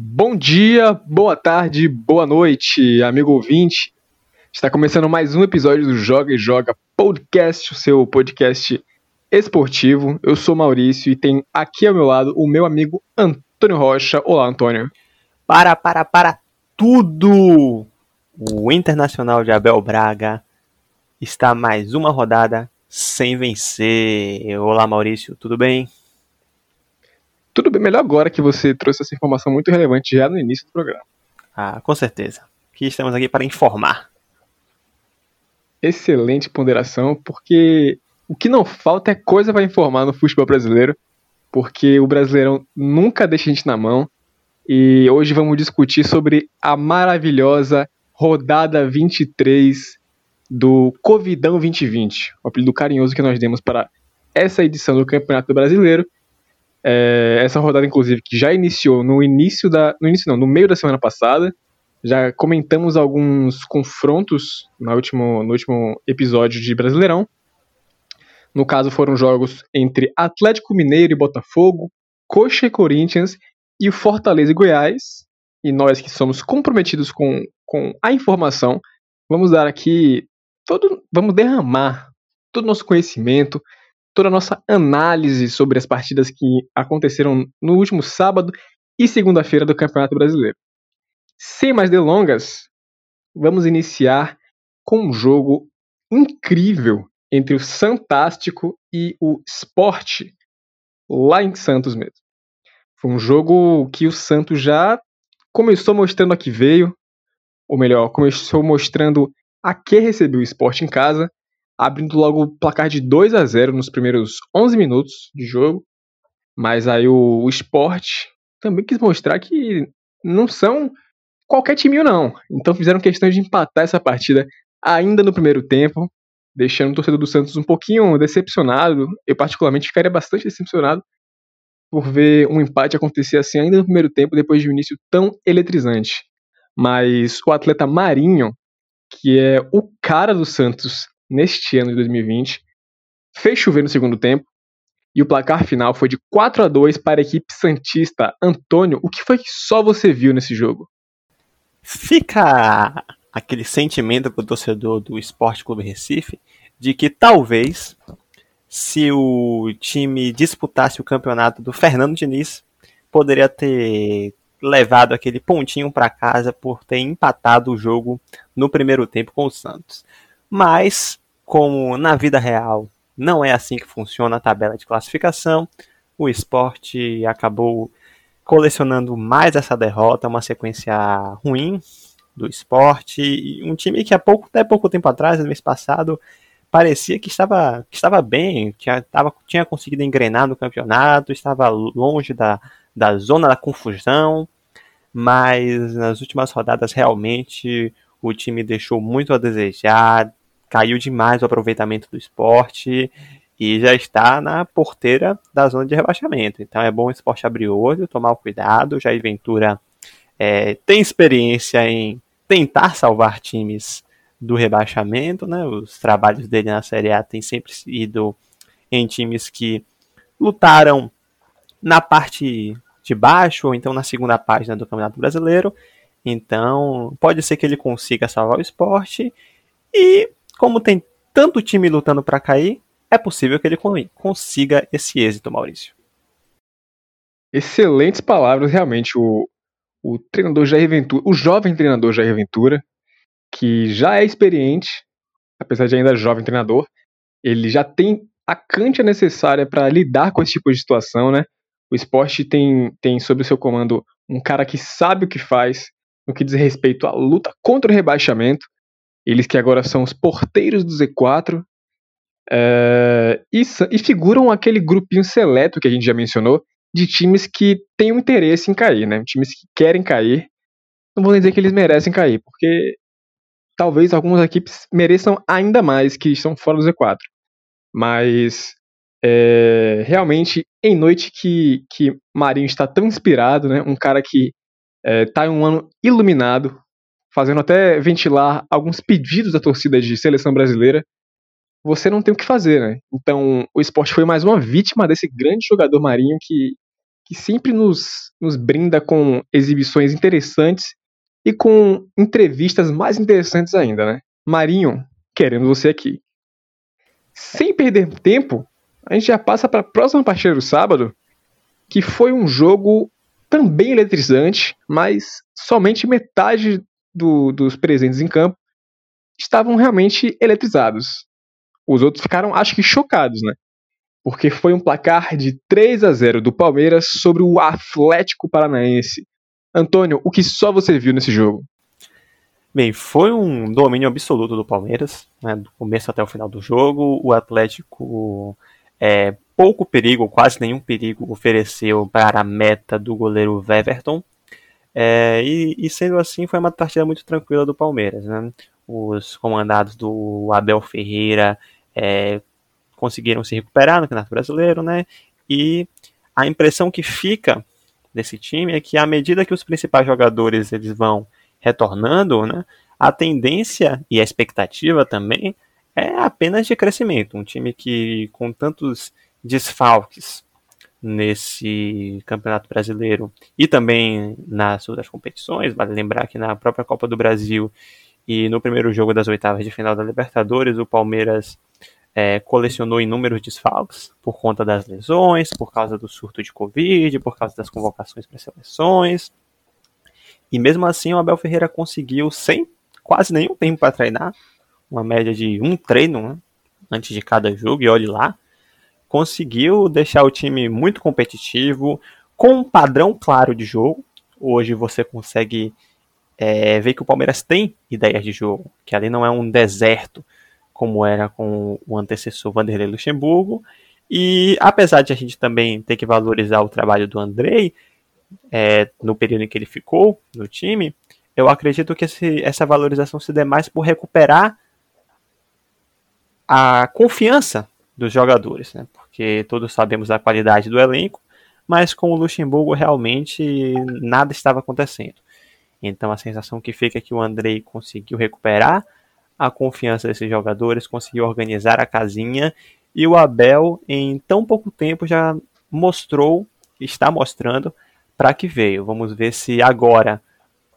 Bom dia, boa tarde, boa noite, amigo ouvinte. Está começando mais um episódio do Joga e Joga Podcast, o seu podcast esportivo. Eu sou Maurício e tem aqui ao meu lado o meu amigo Antônio Rocha. Olá, Antônio. Para, para, para tudo! O Internacional de Abel Braga está mais uma rodada sem vencer. Olá, Maurício, tudo bem? Tudo bem, melhor agora que você trouxe essa informação muito relevante já no início do programa. Ah, com certeza. Que estamos aqui para informar. Excelente ponderação, porque o que não falta é coisa para informar no futebol brasileiro, porque o Brasileirão nunca deixa a gente na mão. E hoje vamos discutir sobre a maravilhosa rodada 23 do Covidão 2020, o apelido carinhoso que nós demos para essa edição do Campeonato Brasileiro é, essa rodada, inclusive, que já iniciou no início da. No início não, no meio da semana passada. Já comentamos alguns confrontos no último, no último episódio de Brasileirão. No caso, foram jogos entre Atlético Mineiro e Botafogo, Coxa e Corinthians e o Fortaleza e Goiás. E nós que somos comprometidos com, com a informação, vamos dar aqui todo. Vamos derramar todo o nosso conhecimento, toda a nossa análise sobre as partidas que aconteceram no último sábado e segunda-feira do Campeonato Brasileiro. Sem mais delongas, vamos iniciar com um jogo incrível entre o Santástico e o Sport, lá em Santos mesmo. Foi um jogo que o Santos já começou mostrando a que veio, ou melhor, começou mostrando a que recebeu o Sport em casa, abrindo logo o placar de 2 a 0 nos primeiros 11 minutos de jogo. Mas aí o, Sport também quis mostrar que não são qualquer time não. Então fizeram questão de empatar essa partida ainda no primeiro tempo, deixando o torcedor do Santos um pouquinho decepcionado. Eu particularmente ficaria bastante decepcionado por ver um empate acontecer assim ainda no primeiro tempo, depois de um início tão eletrizante. Mas o atleta Marinho, que é o cara do Santos neste ano de 2020. Fez chover no segundo tempo e o placar final foi de 4 a 2 para a equipe Santista. Antônio, o que foi que só você viu nesse jogo? Fica aquele sentimento para o torcedor do Esporte Clube Recife de que talvez se o time disputasse o campeonato do Fernando Diniz, poderia ter levado aquele pontinho para casa por ter empatado o jogo no primeiro tempo com o Santos. Mas, como na vida real não é assim que funciona a tabela de classificação, o esporte acabou colecionando mais essa derrota, uma sequência ruim do esporte. Um time que há pouco, até pouco tempo atrás, no mês passado, parecia que estava, que estava bem, que tava, tinha conseguido engrenar no campeonato, estava longe da, da zona da confusão, mas nas últimas rodadas realmente o time deixou muito a desejar, caiu demais o aproveitamento do esporte e já está na porteira da zona de rebaixamento. Então é bom o esporte abrir o olho, tomar o cuidado. Jair Ventura é, tem experiência em tentar salvar times do rebaixamento, né? Os trabalhos dele na Série A têm sempre sido em times que lutaram na parte de baixo ou então na segunda página do Campeonato Brasileiro. Então, pode ser que ele consiga salvar o esporte e como tem tanto time lutando para cair, é possível que ele consiga esse êxito, Maurício. Excelentes palavras, realmente. O, o treinador Jair Ventura, o jovem treinador Jair Ventura, que já é experiente, apesar de ainda jovem treinador, ele já tem a cancha necessária para lidar com esse tipo de situação, né? O esporte tem, tem sob seu comando um cara que sabe o que faz no que diz respeito à luta contra o rebaixamento, eles que agora são os porteiros do Z4. É, e, e, figuram aquele grupinho seleto que a gente já mencionou de times que têm um interesse em cair, né? Times que querem cair. Não vou dizer que eles merecem cair, porque talvez algumas equipes mereçam ainda mais que estão fora do Z4. Mas é, realmente, em noite que, que Marinho está tão inspirado, né? Um cara que está é, em um ano iluminado, fazendo até ventilar alguns pedidos da torcida de seleção brasileira, você não tem o que fazer, né? Então, o esporte foi mais uma vítima desse grande jogador marinho que, que sempre nos, nos brinda com exibições interessantes e com entrevistas mais interessantes ainda, né? Marinho, querendo você aqui. Sem perder tempo, a gente já passa para a próxima partida do sábado, que foi um jogo também eletrizante, mas somente metade do, dos presentes em campo estavam realmente eletrizados. Os outros ficaram, acho que, chocados, né? Porque foi um placar de 3 a 0 do Palmeiras sobre o Atlético Paranaense. Antônio, o que só você viu nesse jogo? Bem, foi um domínio absoluto do Palmeiras, né, do começo até o final do jogo. O Atlético, é, pouco perigo, quase nenhum perigo, ofereceu para a meta do goleiro Weverton. É, e, e, sendo assim, foi uma partida muito tranquila do Palmeiras. Né? Os comandados do Abel Ferreira é, conseguiram se recuperar no Campeonato Brasileiro, né? E a impressão que fica desse time é que à medida que os principais jogadores eles vão retornando, né, a tendência e a expectativa também é apenas de crescimento. Um time que com tantos desfalques nesse Campeonato Brasileiro e também nas outras competições, vale lembrar que na própria Copa do Brasil e no primeiro jogo das oitavas de final da Libertadores, o Palmeiras é, colecionou inúmeros desfalques por conta das lesões, por causa do surto de Covid, por causa das convocações para seleções. E mesmo assim, o Abel Ferreira conseguiu, sem quase nenhum tempo para treinar, uma média de um treino né, antes de cada jogo, e olhe lá, conseguiu deixar o time muito competitivo, com um padrão claro de jogo. Hoje você consegue é, ver que o Palmeiras tem ideias de jogo, que ali não é um deserto como era com o antecessor Vanderlei Luxemburgo. E apesar de a gente também ter que valorizar o trabalho do Andrei, é, no período em que ele ficou no time, eu acredito que esse, essa valorização se dê mais por recuperar a confiança dos jogadores, né? porque todos sabemos da qualidade do elenco, mas com o Luxemburgo realmente nada estava acontecendo. Então a sensação que fica é que o Andrei conseguiu recuperar a confiança desses jogadores, conseguiu organizar a casinha e o Abel em tão pouco tempo já mostrou, está mostrando para que veio. Vamos ver se agora,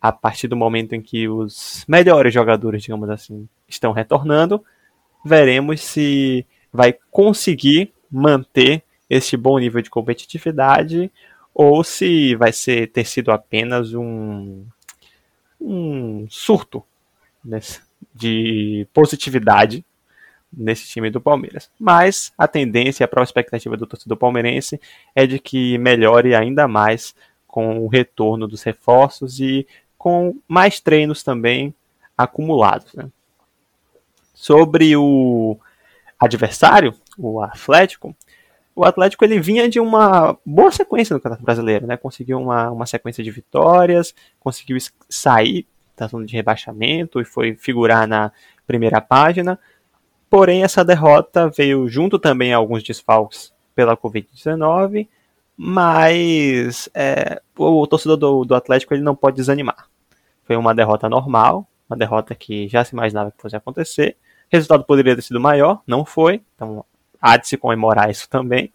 a partir do momento em que os melhores jogadores, digamos assim, estão retornando, veremos se vai conseguir manter esse bom nível de competitividade ou se vai ser ter sido apenas um, um surto nesse, de positividade nesse time do Palmeiras. Mas a tendência, a própria expectativa do torcedor palmeirense é de que melhore ainda mais com o retorno dos reforços e com mais treinos também acumulados. Né? Sobre o adversário, o Atlético, o Atlético ele vinha de uma boa sequência no Campeonato Brasileiro, né? Conseguiu uma, uma sequência de vitórias, conseguiu sair da zona de rebaixamento e foi figurar na primeira página. Porém, essa derrota veio junto também a alguns desfalques pela Covid-19, mas é, o torcedor do, do Atlético ele não pode desanimar. Foi uma derrota normal, uma derrota que já se imaginava que fosse acontecer. Resultado poderia ter sido maior, não foi, então há de se comemorar isso também.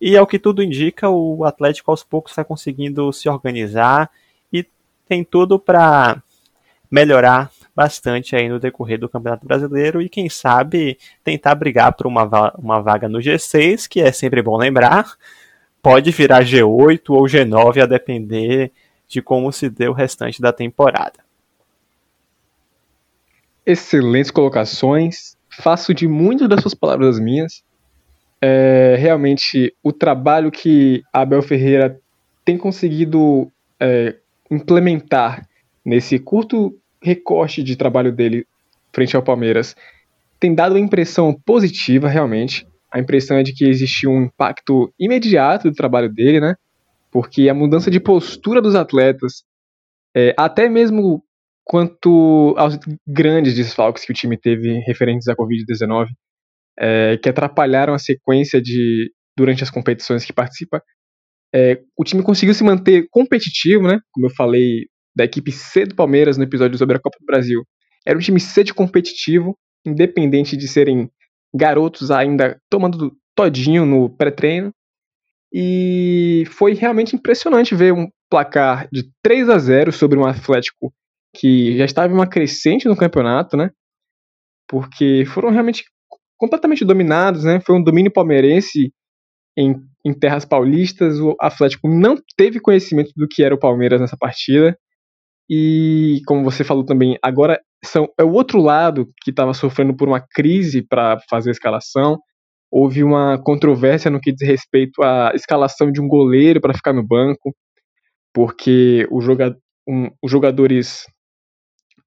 E ao que tudo indica, o Atlético aos poucos vai conseguindo se organizar e tem tudo para melhorar bastante aí no decorrer do Campeonato Brasileiro e quem sabe tentar brigar por uma, uma vaga no G6, que é sempre bom lembrar, pode virar G8 ou G9 a depender de como se deu o restante da temporada. Excelentes colocações. Faço de muito das suas palavras minhas. É, realmente, o trabalho que Abel Ferreira tem conseguido é, implementar nesse curto recorte de trabalho dele frente ao Palmeiras tem dado uma impressão positiva, realmente. A impressão é de que existiu um impacto imediato do trabalho dele, né? Porque a mudança de postura dos atletas, é, até mesmo quanto aos grandes desfalques que o time teve referentes à Covid-19, é, que atrapalharam a sequência de durante as competições que participa, é, o time conseguiu se manter competitivo, né? Como eu falei da equipe C do Palmeiras no episódio sobre a Copa do Brasil. Era um time C de competitivo, independente de serem garotos ainda tomando todinho no pré-treino. E foi realmente impressionante ver um placar de 3 a 0 sobre um Atlético que já estava em uma crescente no campeonato, né? Porque foram realmente completamente dominados, né? Foi um domínio palmeirense em, em terras paulistas. O Atlético não teve conhecimento do que era o Palmeiras nessa partida. E, como você falou também, agora são, é o outro lado que estava sofrendo por uma crise para fazer a escalação. Houve uma controvérsia no que diz respeito à escalação de um goleiro para ficar no banco, porque joga, um, os jogadores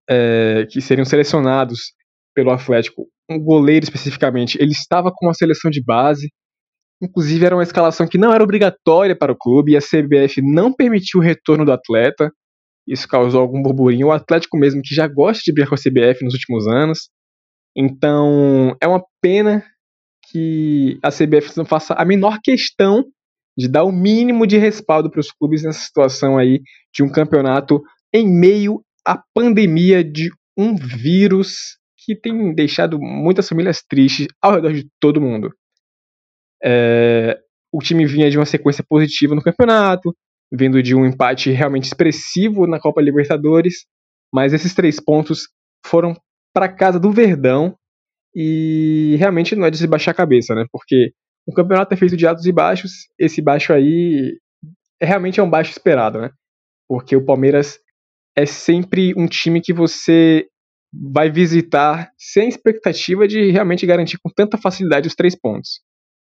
é, que seriam selecionados pelo Atlético, um goleiro especificamente, ele estava com uma seleção de base. Inclusive, era uma escalação que não era obrigatória para o clube e a CBF não permitiu o retorno do atleta. Isso causou algum burburinho. O Atlético mesmo, que já gosta de brigar com a CBF nos últimos anos. Então, é uma pena que a CBF não faça a menor questão de dar o mínimo de respaldo para os clubes nessa situação aí de um campeonato em meio à pandemia de um vírus que tem deixado muitas famílias tristes ao redor de todo mundo. É, o time vinha de uma sequência positiva no campeonato, vindo de um empate realmente expressivo na Copa Libertadores, mas esses três pontos foram para casa do Verdão e realmente não é de se baixar a cabeça, né? Porque o campeonato é feito de altos e baixos, esse baixo aí é, realmente é um baixo esperado, né? Porque o Palmeiras é sempre um time que você vai visitar sem expectativa de realmente garantir com tanta facilidade os três pontos.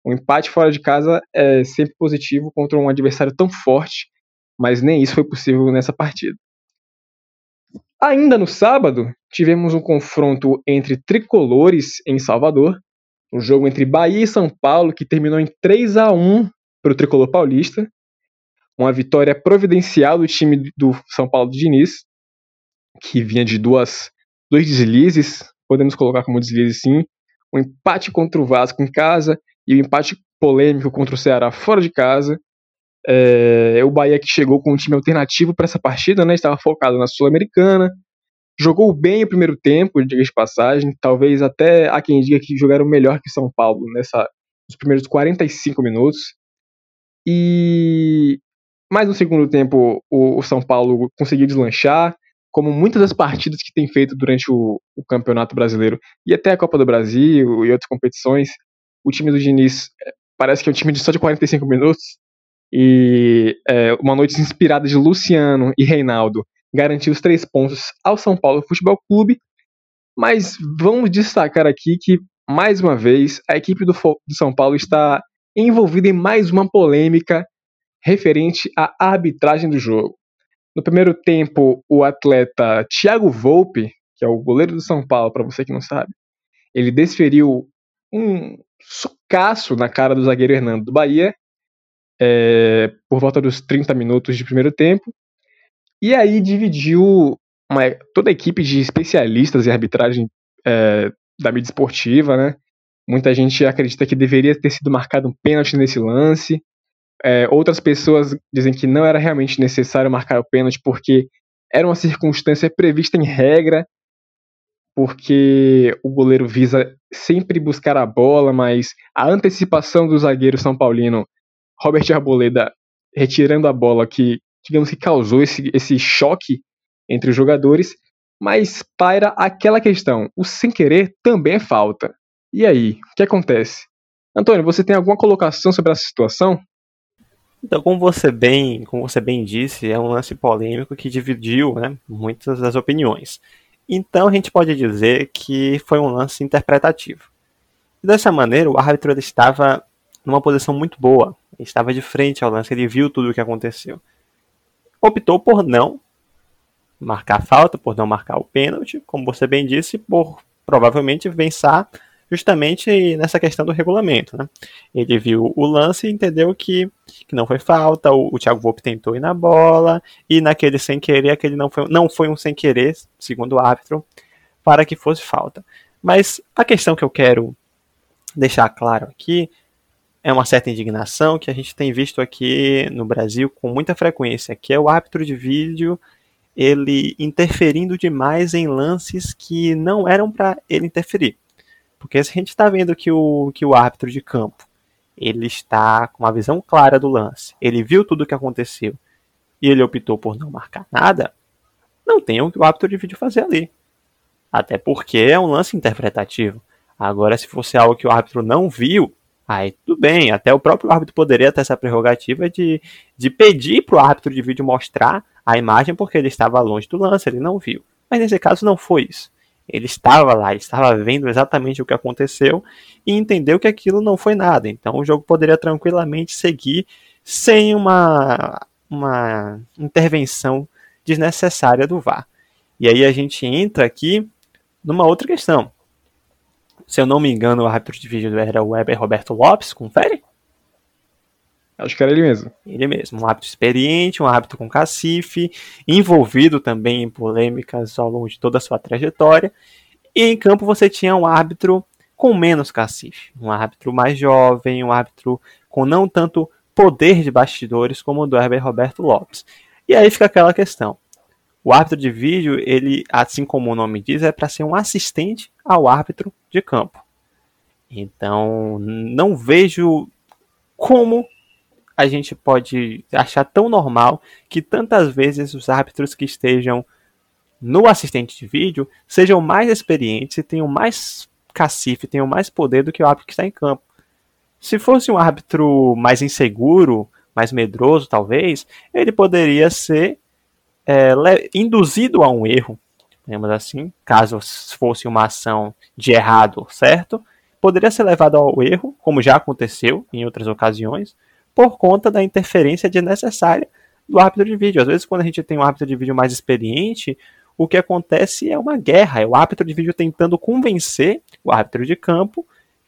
O empate fora de casa é sempre positivo contra um adversário tão forte, mas nem isso foi possível nessa partida. Ainda no sábado, tivemos um confronto entre tricolores em Salvador, um jogo entre Bahia e São Paulo que terminou em 3 a 1 para o tricolor paulista, uma vitória providencial do time do São Paulo de Diniz, que vinha de duas, dois deslizes, podemos colocar como deslizes sim, um empate contra o Vasco em casa e um empate polêmico contra o Ceará fora de casa. É, o Bahia que chegou com um time alternativo para essa partida, né? Estava focado na Sul-Americana. Jogou bem o primeiro tempo, diga de passagem. Talvez até há quem diga que jogaram melhor que São Paulo nessa, nos primeiros 45 minutos. E mais no segundo tempo, o, o São Paulo conseguiu deslanchar, como muitas das partidas que tem feito durante o, o Campeonato Brasileiro e até a Copa do Brasil e outras competições. O time do Diniz é, parece que é um time de só de 45 minutos, e é, uma noite inspirada de Luciano e Reinaldo garantiu os três pontos ao São Paulo Futebol Clube. Mas vamos destacar aqui que, mais uma vez, a equipe do, do São Paulo está envolvida em mais uma polêmica referente à arbitragem do jogo. No primeiro tempo, o atleta Thiago Volpe, que é o goleiro do São Paulo, para você que não sabe, ele desferiu um socaço na cara do zagueiro Hernando do Bahia é, por volta dos 30 minutos de primeiro tempo. E aí dividiu uma, toda a equipe de especialistas em arbitragem é, da mídia esportiva, né? Muita gente acredita que deveria ter sido marcado um pênalti nesse lance. É, outras pessoas dizem que não era realmente necessário marcar o pênalti porque era uma circunstância prevista em regra, porque o goleiro visa sempre buscar a bola, mas a antecipação do zagueiro São Paulino Robert Arboleda retirando a bola que, digamos que causou esse, esse choque entre os jogadores, mas paira aquela questão, o sem querer também é falta. E aí, o que acontece? Antônio, você tem alguma colocação sobre essa situação? Então, como você bem, como você bem disse, é um lance polêmico que dividiu né, muitas das opiniões. Então, a gente pode dizer que foi um lance interpretativo. Dessa maneira, o árbitro estava numa posição muito boa. Ele estava de frente ao lance, ele viu tudo o que aconteceu. Optou por não marcar falta, por não marcar o pênalti, como você bem disse, por provavelmente pensar justamente nessa questão do regulamento. Né? Ele viu o lance e entendeu que, que não foi falta, o, o Thiago Volpe tentou ir na bola, e naquele sem querer, aquele não foi, não foi um sem querer, segundo o árbitro, para que fosse falta. Mas a questão que eu quero deixar claro aqui é uma certa indignação que a gente tem visto aqui no Brasil com muita frequência, que é o árbitro de vídeo ele interferindo demais em lances que não eram para ele interferir. Porque se a gente está vendo que o, que o árbitro de campo ele está com uma visão clara do lance, ele viu tudo o que aconteceu e ele optou por não marcar nada, não tem o que o árbitro de vídeo fazer ali. Até porque é um lance interpretativo. Agora, se fosse algo que o árbitro não viu, aí tudo bem. Até o próprio árbitro poderia ter essa prerrogativa de, de pedir para o árbitro de vídeo mostrar a imagem porque ele estava longe do lance, ele não viu. Mas nesse caso não foi isso. Ele estava lá, ele estava vendo exatamente o que aconteceu e entendeu que aquilo não foi nada. Então o jogo poderia tranquilamente seguir sem uma, uma intervenção desnecessária do VAR. E aí a gente entra aqui numa outra questão. Se eu não me engano, o árbitro de vídeo era o Weber Roberto Lopes, confere? Acho que era ele mesmo. Ele mesmo, um árbitro experiente, um árbitro com cacife, envolvido também em polêmicas ao longo de toda a sua trajetória. E em campo você tinha um árbitro com menos cacife, um árbitro mais jovem, um árbitro com não tanto poder de bastidores como o do Herbert Roberto Lopes. E aí fica aquela questão. O árbitro de vídeo, ele, assim como o nome diz, é para ser um assistente ao árbitro de campo. Então, não vejo como a gente pode achar tão normal que tantas vezes os árbitros que estejam no assistente de vídeo sejam mais experientes e tenham mais cacife, tenham mais poder do que o árbitro que está em campo. Se fosse um árbitro mais inseguro, mais medroso, talvez, ele poderia ser é, induzido a um erro, digamos assim, caso fosse uma ação de errado, certo? Poderia ser levado ao erro, como já aconteceu em outras ocasiões, por conta da interferência desnecessária do árbitro de vídeo. Às vezes, quando a gente tem um árbitro de vídeo mais experiente, o que acontece é uma guerra, é o árbitro de vídeo tentando convencer o árbitro de campo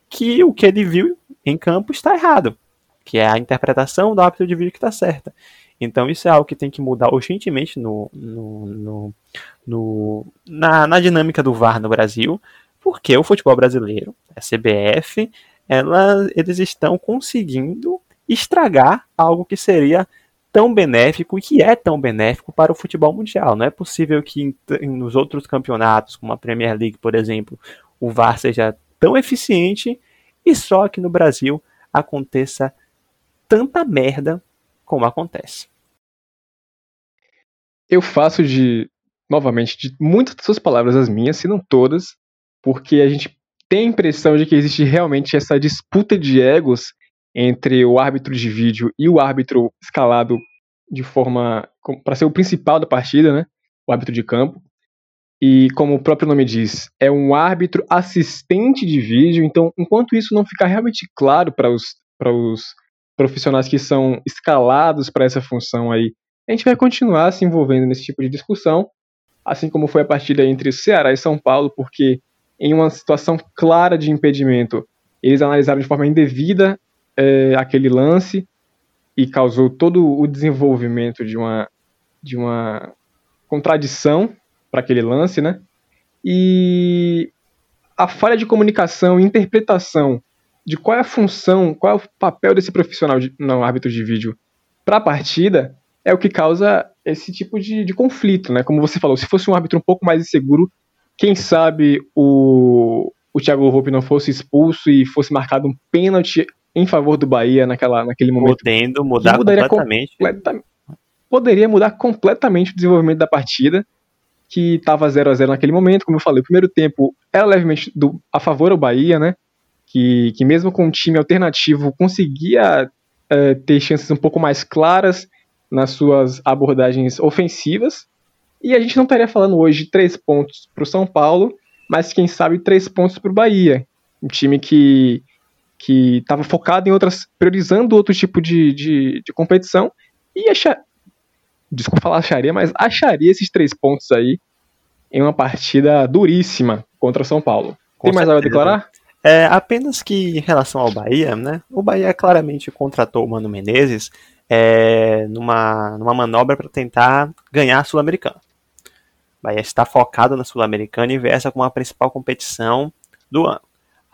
que o que ele viu em campo está errado, que é a interpretação do árbitro de vídeo que está certa. Então isso é algo que tem que mudar urgentemente no, no, no, no na, na, dinâmica do VAR no Brasil, porque o futebol brasileiro, a CBF, ela, eles estão conseguindo estragar algo que seria tão benéfico e que é tão benéfico para o futebol mundial. Não é possível que em, em, nos outros campeonatos, como a Premier League, por exemplo, o VAR seja tão eficiente e só aqui no Brasil aconteça tanta merda como acontece. Eu faço de, novamente, de muitas das suas palavras as minhas, se não todas, porque a gente tem a impressão de que existe realmente essa disputa de egos entre o árbitro de vídeo e o árbitro escalado de forma para ser o principal da partida, né? O árbitro de campo. E como o próprio nome diz, é um árbitro assistente de vídeo, então enquanto isso não ficar realmente claro para os, para os profissionais que são escalados para essa função aí, a gente vai continuar se envolvendo nesse tipo de discussão, assim como foi a partida entre Ceará e São Paulo, porque em uma situação clara de impedimento, eles analisaram de forma indevida é, aquele lance e causou todo o desenvolvimento de uma, de uma contradição para aquele lance, né? E a falha de comunicação e interpretação de qual é a função, qual é o papel desse profissional, de, não, árbitro de vídeo, para a partida, é o que causa esse tipo de, de, conflito, né? Como você falou, se fosse um árbitro um pouco mais inseguro, quem sabe o, o Thiago Volpe não fosse expulso e fosse marcado um pênalti em favor do Bahia naquela, naquele momento. Podendo mudar completamente. Completa, poderia mudar completamente o desenvolvimento da partida, que estava 0 a 0 naquele momento. Como eu falei, o primeiro tempo era levemente do, a favor do Bahia, né? que, que mesmo com um time alternativo conseguia é, ter chances um pouco mais claras nas suas abordagens ofensivas. E a gente não estaria falando hoje de três pontos para o São Paulo, mas quem sabe três pontos para o Bahia. Um time que que estava focado em outras, priorizando outro tipo de, de, de competição e achar, desculpa falar acharia, mas acharia esses três pontos aí em uma partida duríssima contra o São Paulo. Com Tem mais algo a declarar? É, apenas que em relação ao Bahia, né? O Bahia claramente contratou o Mano Menezes é, numa, numa manobra para tentar ganhar a Sul-Americana. O Bahia está focado na Sul-Americana e vê essa como a principal competição do ano.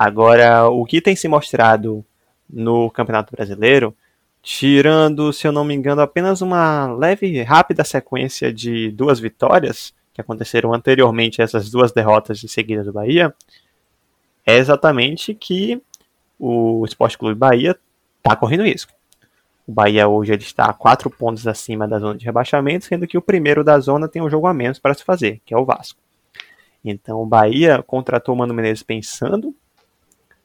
Agora, o que tem se mostrado no Campeonato Brasileiro, tirando, se eu não me engano, apenas uma leve e rápida sequência de duas vitórias que aconteceram anteriormente a essas duas derrotas em seguida do Bahia, é exatamente que o Esporte Clube Bahia está correndo risco. O Bahia hoje ele está a 4 pontos acima da zona de rebaixamento, sendo que o primeiro da zona tem um jogo a menos para se fazer, que é o Vasco. Então o Bahia contratou o Mano Menezes pensando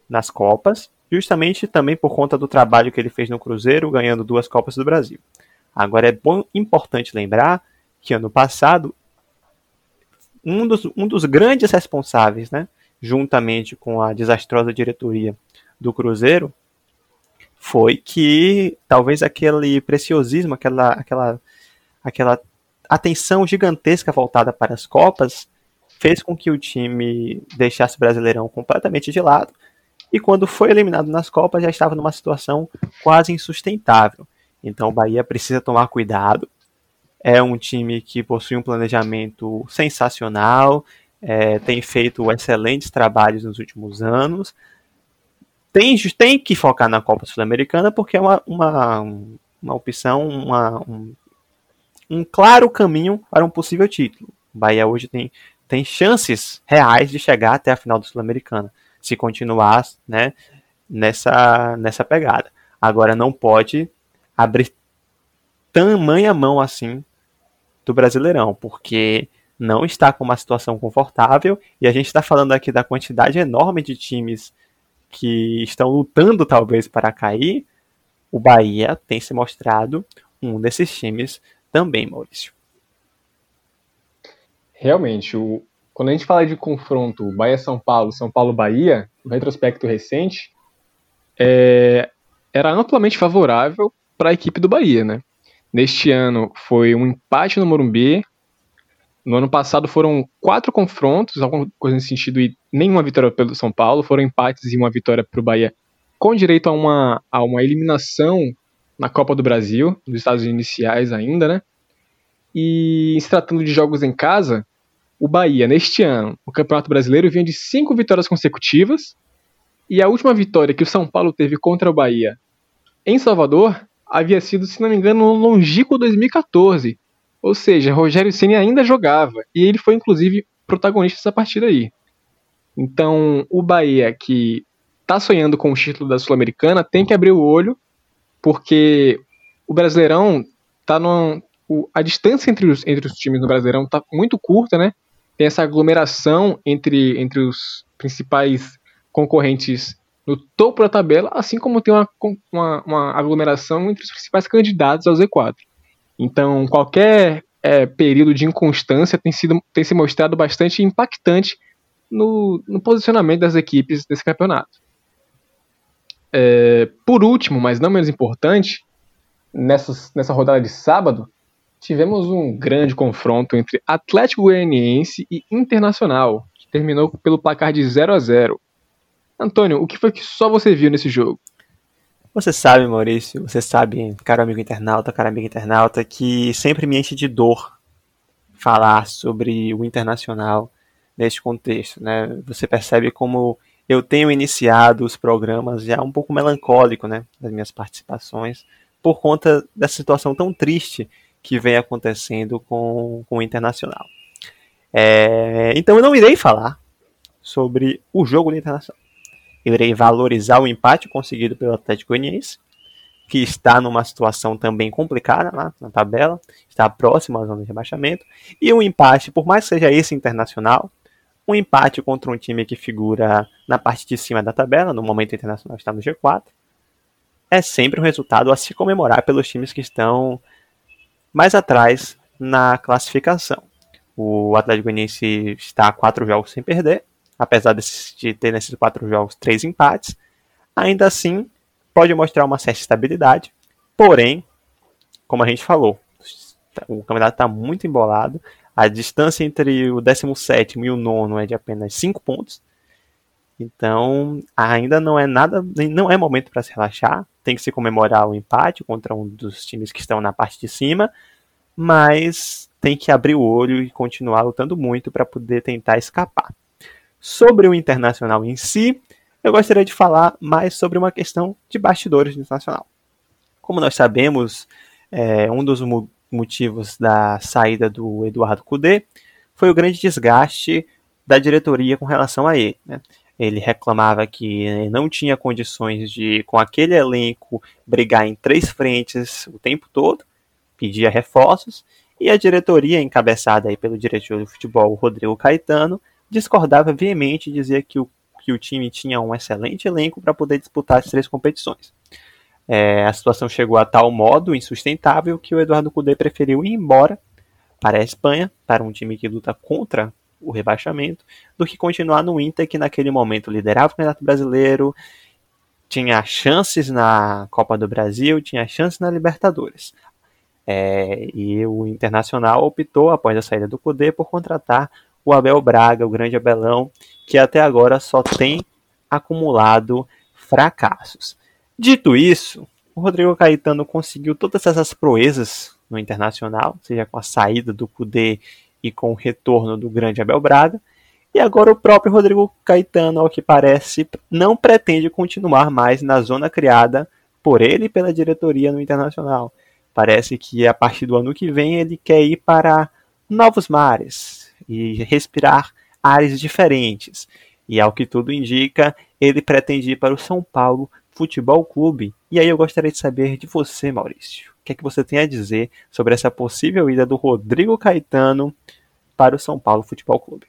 nas Copas, justamente também por conta do trabalho que ele fez no Cruzeiro, ganhando duas Copas do Brasil. Agora é bom, importante lembrar que ano passado um dos, um dos grandes responsáveis, né, juntamente com a desastrosa diretoria do Cruzeiro, foi que talvez aquele preciosismo, aquela, aquela, aquela atenção gigantesca voltada para as Copas, fez com que o time deixasse o Brasileirão completamente de lado e quando foi eliminado nas Copas já estava numa situação quase insustentável. Então o Bahia precisa tomar cuidado. É um time que possui um planejamento sensacional, é, tem feito excelentes trabalhos nos últimos anos. Tem, tem que focar na Copa Sul-Americana porque é uma, uma, uma opção, uma, um, um claro caminho para um possível título. O Bahia hoje tem tem chances reais de chegar até a final do Sul-Americana, se continuar né, nessa, nessa pegada. Agora não pode abrir tamanha mão assim do Brasileirão, porque não está com uma situação confortável e a gente está falando aqui da quantidade enorme de times que estão lutando talvez para cair. O Bahia tem se mostrado um desses times também, Maurício realmente, o, quando a gente fala de confronto Bahia-São Paulo, São Paulo-Bahia, no retrospecto recente, é, era amplamente favorável para a equipe do Bahia, né? Neste ano foi um empate no Morumbi. No ano passado foram quatro confrontos, alguma coisa nesse sentido, e nenhuma vitória pelo São Paulo. Foram empates e uma vitória para o Bahia, com direito a uma, a uma eliminação na Copa do Brasil, nos estados iniciais ainda, né? E se tratando de jogos em casa, o Bahia, neste ano, o Campeonato Brasileiro, vinha de cinco vitórias consecutivas. E a última vitória que o São Paulo teve contra o Bahia em Salvador havia sido, se não me engano, no longínquo 2014. Ou seja, Rogério Ceni ainda jogava. E ele foi, inclusive, protagonista dessa partida aí. Então, o Bahia, que está sonhando com o título da Sul-Americana, tem que abrir o olho, porque o Brasileirão está num, o, a distância entre os, entre os times no Brasileirão está muito curta, né? Tem essa aglomeração entre, entre os principais concorrentes no topo da tabela, assim como tem uma, uma, uma aglomeração entre os principais candidatos ao Z4. Então, qualquer é, período de inconstância tem, sido, tem se mostrado bastante impactante no, no posicionamento das equipes desse campeonato. É, por último, mas não menos importante, nessa, nessa rodada de sábado, tivemos um grande confronto entre Atlético Goianiense e Internacional, que terminou pelo placar de 0 a 0. Antônio, o que foi que só você viu nesse jogo? Você sabe, Maurício, você sabe, caro amigo internauta, caro amigo internauta, que sempre me enche de dor falar sobre o Internacional neste contexto, né? Você percebe como eu tenho iniciado os programas já um pouco melancólico, né, das minhas participações, por conta dessa situação tão triste que vem acontecendo com, com o Internacional. É, então eu não irei falar sobre o jogo do Internacional. Eu irei valorizar o empate conseguido pelo Atlético Goianiense, que está numa situação também complicada lá na tabela, está próximo à zona de rebaixamento, e o empate, por mais que seja esse internacional, um empate contra um time que figura na parte de cima da tabela, no momento o internacional está no G4, é sempre um resultado a se comemorar pelos times que estão mais atrás na classificação. O Atlético Goianiense está a quatro jogos sem perder, apesar de ter nesses quatro jogos três empates. Ainda assim, pode mostrar uma certa estabilidade, porém, como a gente falou, o campeonato está muito embolado. A distância entre o 17 e o nono é de apenas 5 pontos. Então, ainda não é nada, não é momento para se relaxar. Tem que se comemorar o empate contra um dos times que estão na parte de cima, mas tem que abrir o olho e continuar lutando muito para poder tentar escapar. Sobre o Internacional em si, eu gostaria de falar mais sobre uma questão de bastidores do Internacional. Como nós sabemos, é, um dos motivos da saída do Eduardo Cudê foi o grande desgaste da diretoria com relação a ele. Né? Ele reclamava que não tinha condições de, com aquele elenco, brigar em três frentes o tempo todo, pedia reforços, e a diretoria, encabeçada aí pelo diretor de futebol Rodrigo Caetano, discordava veemente e dizia que o, que o time tinha um excelente elenco para poder disputar as três competições. É, a situação chegou a tal modo insustentável que o Eduardo Cudê preferiu ir embora para a Espanha, para um time que luta contra o rebaixamento, do que continuar no Inter, que naquele momento liderava o Campeonato Brasileiro, tinha chances na Copa do Brasil, tinha chances na Libertadores. É, e o Internacional optou, após a saída do Cudê, por contratar o Abel Braga, o grande Abelão, que até agora só tem acumulado fracassos. Dito isso, o Rodrigo Caetano conseguiu todas essas proezas no Internacional, seja com a saída do Cudê e com o retorno do grande Abel Braga. E agora o próprio Rodrigo Caetano, ao que parece, não pretende continuar mais na zona criada por ele e pela diretoria no Internacional. Parece que a partir do ano que vem ele quer ir para novos mares e respirar ares diferentes. E ao que tudo indica, ele pretende ir para o São Paulo Futebol Clube. E aí eu gostaria de saber de você, Maurício. O que é que você tem a dizer sobre essa possível ida do Rodrigo Caetano para o São Paulo Futebol Clube?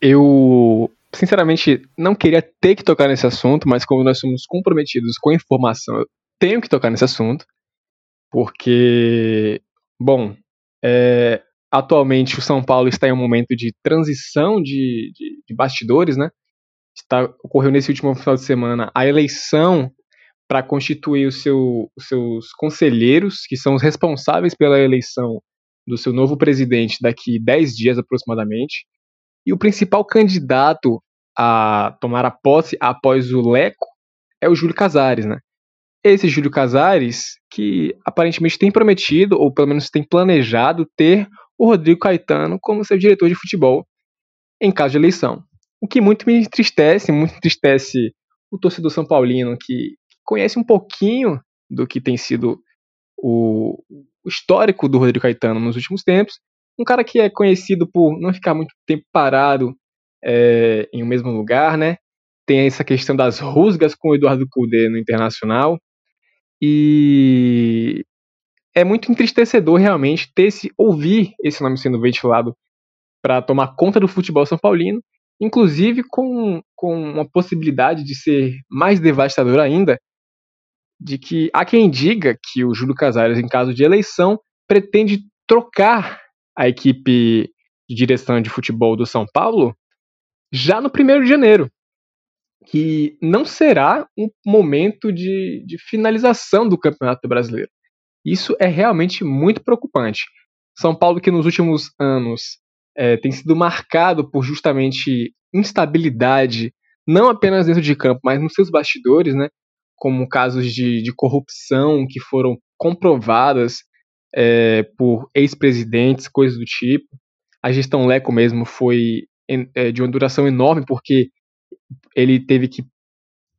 Eu, sinceramente, não queria ter que tocar nesse assunto, mas como nós somos comprometidos com a informação, tenho que tocar nesse assunto, porque, bom, é, atualmente o São Paulo está em um momento de transição de, de, de bastidores, né? Está, ocorreu nesse último final de semana a eleição para constituir seu, os seus conselheiros, que são os responsáveis pela eleição do seu novo presidente daqui 10 dias aproximadamente. E o principal candidato a tomar a posse após o Leco é o Júlio Casares, né? Esse Júlio Casares que aparentemente tem prometido, ou pelo menos tem planejado, ter o Rodrigo Caetano como seu diretor de futebol em caso de eleição. O que muito me entristece, muito entristece o torcedor são paulino que conhece um pouquinho do que tem sido o, histórico do Rodrigo Caetano nos últimos tempos. Um cara que é conhecido por não ficar muito tempo parado é, em um mesmo lugar, né? Tem essa questão das rusgas com o Eduardo Cudê no Internacional. E é muito entristecedor realmente ter esse, ouvir esse nome sendo ventilado para tomar conta do futebol são paulino, inclusive com, com uma possibilidade de ser mais devastador ainda, de que há quem diga que o Júlio Casares, em caso de eleição, pretende trocar a equipe de direção de futebol do São Paulo já no 1 de janeiro, que não será um momento de, de finalização do Campeonato Brasileiro. Isso é realmente muito preocupante. São Paulo, que nos últimos anos é, tem sido marcado por justamente instabilidade, não apenas dentro de campo, mas nos seus bastidores, né? como casos de, de corrupção que foram comprovadas é, por ex-presidentes, coisas do tipo. A gestão Leco mesmo foi é, de uma duração enorme, porque ele teve que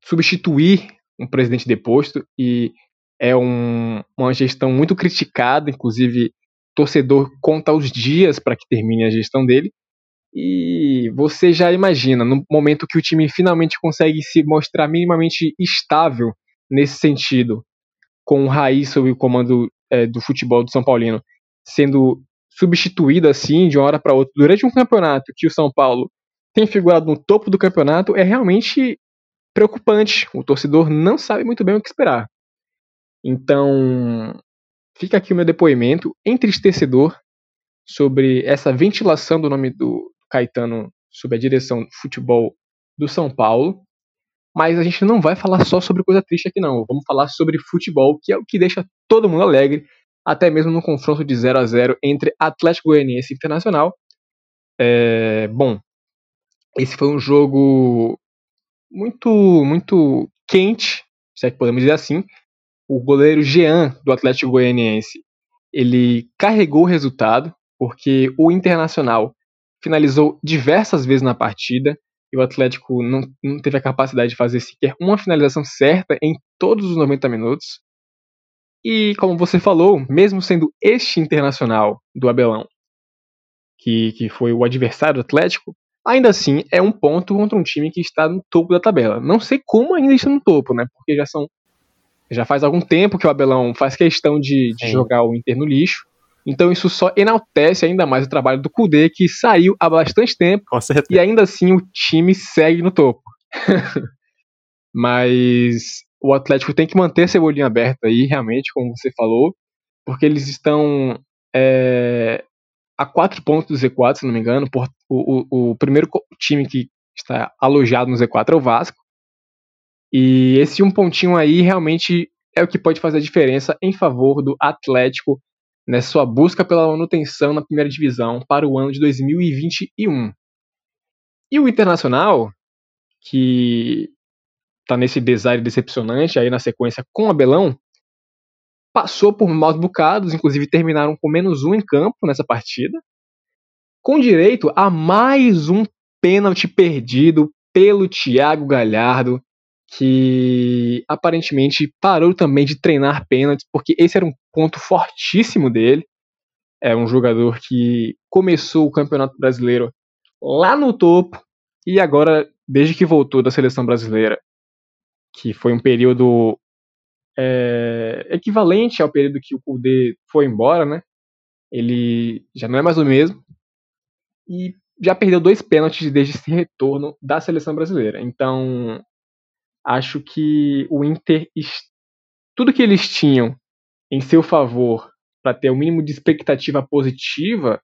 substituir um presidente deposto e é um, uma gestão muito criticada, inclusive torcedor conta os dias para que termine a gestão dele. E você já imagina, no momento que o time finalmente consegue se mostrar minimamente estável nesse sentido, com o Raiz sob o comando é, do futebol do São Paulino, sendo substituído assim de uma hora para outra durante um campeonato que o São Paulo tem figurado no topo do campeonato, é realmente preocupante. O torcedor não sabe muito bem o que esperar. Então, fica aqui o meu depoimento entristecedor sobre essa ventilação do nome do Caetano sob a direção do futebol do São Paulo. Mas a gente não vai falar só sobre coisa triste aqui, não. Vamos falar sobre futebol, que é o que deixa todo mundo alegre, até mesmo no confronto de 0 a 0 entre Atlético Goianiense e Internacional. É, bom, esse foi um jogo muito, muito quente, se é que podemos dizer assim. O goleiro Jean, do Atlético Goianiense, ele carregou o resultado, porque o Internacional finalizou diversas vezes na partida e o Atlético não, não teve a capacidade de fazer sequer uma finalização certa em todos os 90 minutos. E como você falou, mesmo sendo este Internacional do Abelão, que, que foi o adversário do Atlético, Ainda assim, é um ponto contra um time que está no topo da tabela. Não sei como ainda está no topo, né? Porque já são. Já faz algum tempo que o Abelão faz questão de, de jogar o Inter no lixo. Então isso só enaltece ainda mais o trabalho do Kudê, que saiu há bastante tempo. E ainda assim o time segue no topo. Mas o Atlético tem que manter a cebolinha aberta aí, realmente, como você falou, porque eles estão é, a quatro pontos do Z4, se não me engano. Por, o, o, o, primeiro time que está alojado no Z4 é o Vasco. E esse um pontinho aí realmente é o que pode fazer a diferença em favor do Atlético nessa sua busca pela manutenção na primeira divisão para o ano de 2021. E o Internacional, que está nesse design decepcionante aí na sequência com o Abelão, passou por maus bocados, inclusive terminaram com menos um em campo nessa partida, com direito a mais um pênalti perdido pelo Thiago Galhardo, que aparentemente parou também de treinar pênaltis, porque esse era um ponto fortíssimo dele. É um jogador que começou o Campeonato Brasileiro lá no topo e agora, desde que voltou da seleção brasileira, que foi um período é, equivalente ao período que o Kudê foi embora, né? Ele já não é mais o mesmo e já perdeu dois pênaltis desde esse retorno da seleção brasileira. Então, acho que o Inter, tudo que eles tinham em seu favor para ter o mínimo de expectativa positiva,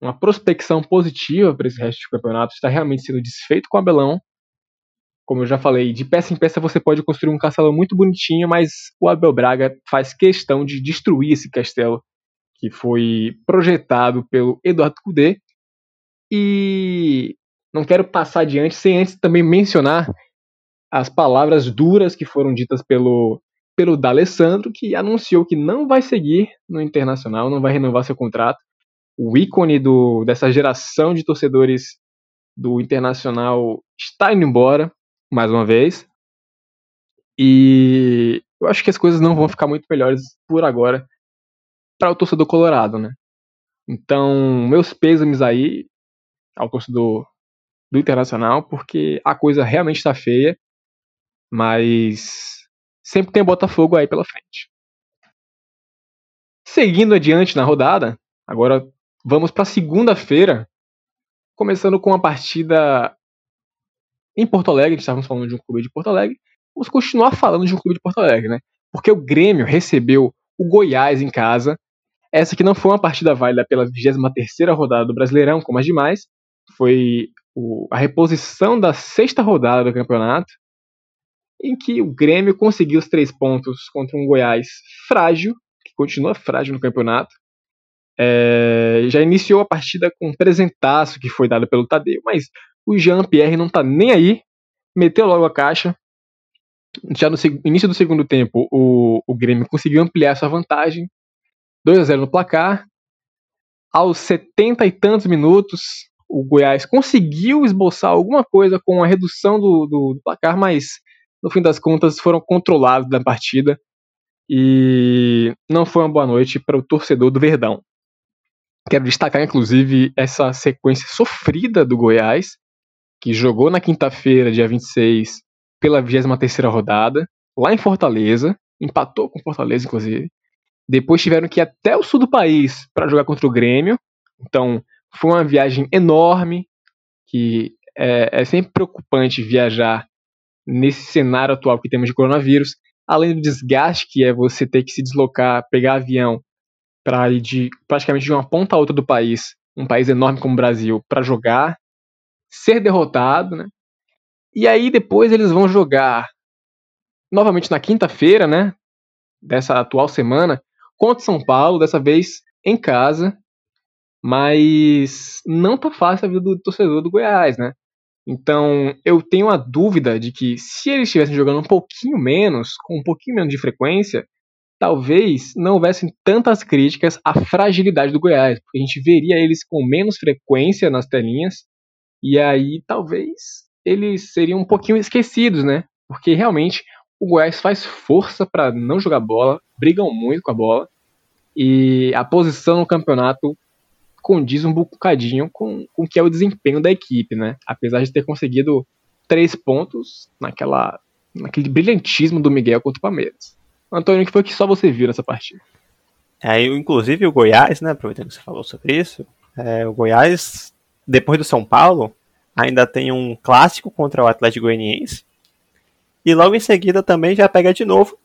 uma prospecção positiva para esse resto de campeonato, está realmente sendo desfeito com o Abelão. Como eu já falei, de peça em peça você pode construir um castelo muito bonitinho, mas o Abel Braga faz questão de destruir esse castelo que foi projetado pelo Eduardo Cudê. E não quero passar adiante sem antes também mencionar as palavras duras que foram ditas pelo, pelo D'Alessandro, que anunciou que não vai seguir no Internacional, não vai renovar seu contrato. O ícone do, dessa geração de torcedores do Internacional está indo embora, mais uma vez. E eu acho que as coisas não vão ficar muito melhores por agora para o torcedor colorado, né? Então, meus pêsames aí ao torcedor do Internacional, porque a coisa realmente está feia. Mas sempre tem Botafogo aí pela frente. Seguindo adiante na rodada, agora vamos para segunda-feira, começando com a partida em Porto Alegre. Estávamos falando de um clube de Porto Alegre. Vamos continuar falando de um clube de Porto Alegre, né? Porque o Grêmio recebeu o Goiás em casa. Essa que não foi uma partida válida pela 23ª rodada do Brasileirão, como as demais. Foi o, a reposição da sexta rodada do campeonato em que o Grêmio conseguiu os três pontos contra um Goiás frágil, que continua frágil no campeonato. É, já iniciou a partida com um presentaço que foi dado pelo Tadeu, mas o Jean-Pierre não tá nem aí, meteu logo a caixa. Já no início do segundo tempo, o, o Grêmio conseguiu ampliar sua vantagem, 2 a 0 no placar. Aos 70 e tantos minutos, o Goiás conseguiu esboçar alguma coisa com a redução do, do, do placar, mas no fim das contas foram controlados da partida e não foi uma boa noite para o torcedor do Verdão. Quero destacar, inclusive, essa sequência sofrida do Goiás, que jogou na quinta-feira, dia 26, pela 23 rodada, lá em Fortaleza, empatou com Fortaleza, inclusive. Depois tiveram que ir até o sul do país para jogar contra o Grêmio. Então, foi uma viagem enorme, que é, é sempre preocupante viajar nesse cenário atual que temos de coronavírus, além do desgaste que é você ter que se deslocar, pegar avião para ir de praticamente de uma ponta a outra do país, um país enorme como o Brasil, para jogar, ser derrotado, né? E aí depois eles vão jogar novamente na quinta-feira, né? Dessa atual semana, contra São Paulo, dessa vez em casa. Mas não tá fácil a vida do torcedor do Goiás, né? Então, eu tenho a dúvida de que se eles estivessem jogando um pouquinho menos, com um pouquinho menos de frequência, talvez não houvessem tantas críticas à fragilidade do Goiás, porque a gente veria eles com menos frequência nas telinhas, e aí talvez eles seriam um pouquinho esquecidos, né? Porque realmente o Goiás faz força para não jogar bola, brigam muito com a bola, e a posição no campeonato condiz um bocadinho com, com o que é o desempenho da equipe, né? Apesar de ter conseguido três pontos naquela, naquele brilhantismo do Miguel contra o Palmeiras. Antônio, o que foi que só você viu nessa partida? É, inclusive o Goiás, né? Aproveitando que você falou sobre isso, é, o Goiás, depois do São Paulo, ainda tem um clássico contra o Atlético Goianiense. E logo em seguida também já pega de novo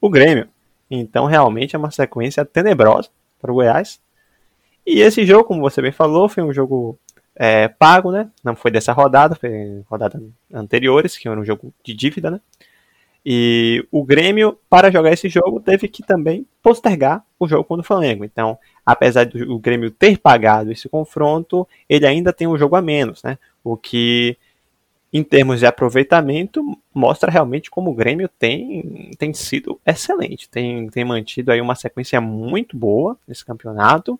o Grêmio. Então realmente é uma sequência tenebrosa para o Goiás. E esse jogo, como você bem falou, foi um jogo é, pago, né? Não foi dessa rodada, foi rodada anteriores, que era um jogo de dívida, né? E o Grêmio, para jogar esse jogo, teve que também postergar o jogo contra o Flamengo. Então, apesar do Grêmio ter pagado esse confronto, ele ainda tem um jogo a menos, né? O que, em termos de aproveitamento, mostra realmente como o Grêmio tem, tem sido excelente. Tem, tem mantido aí uma sequência muito boa nesse campeonato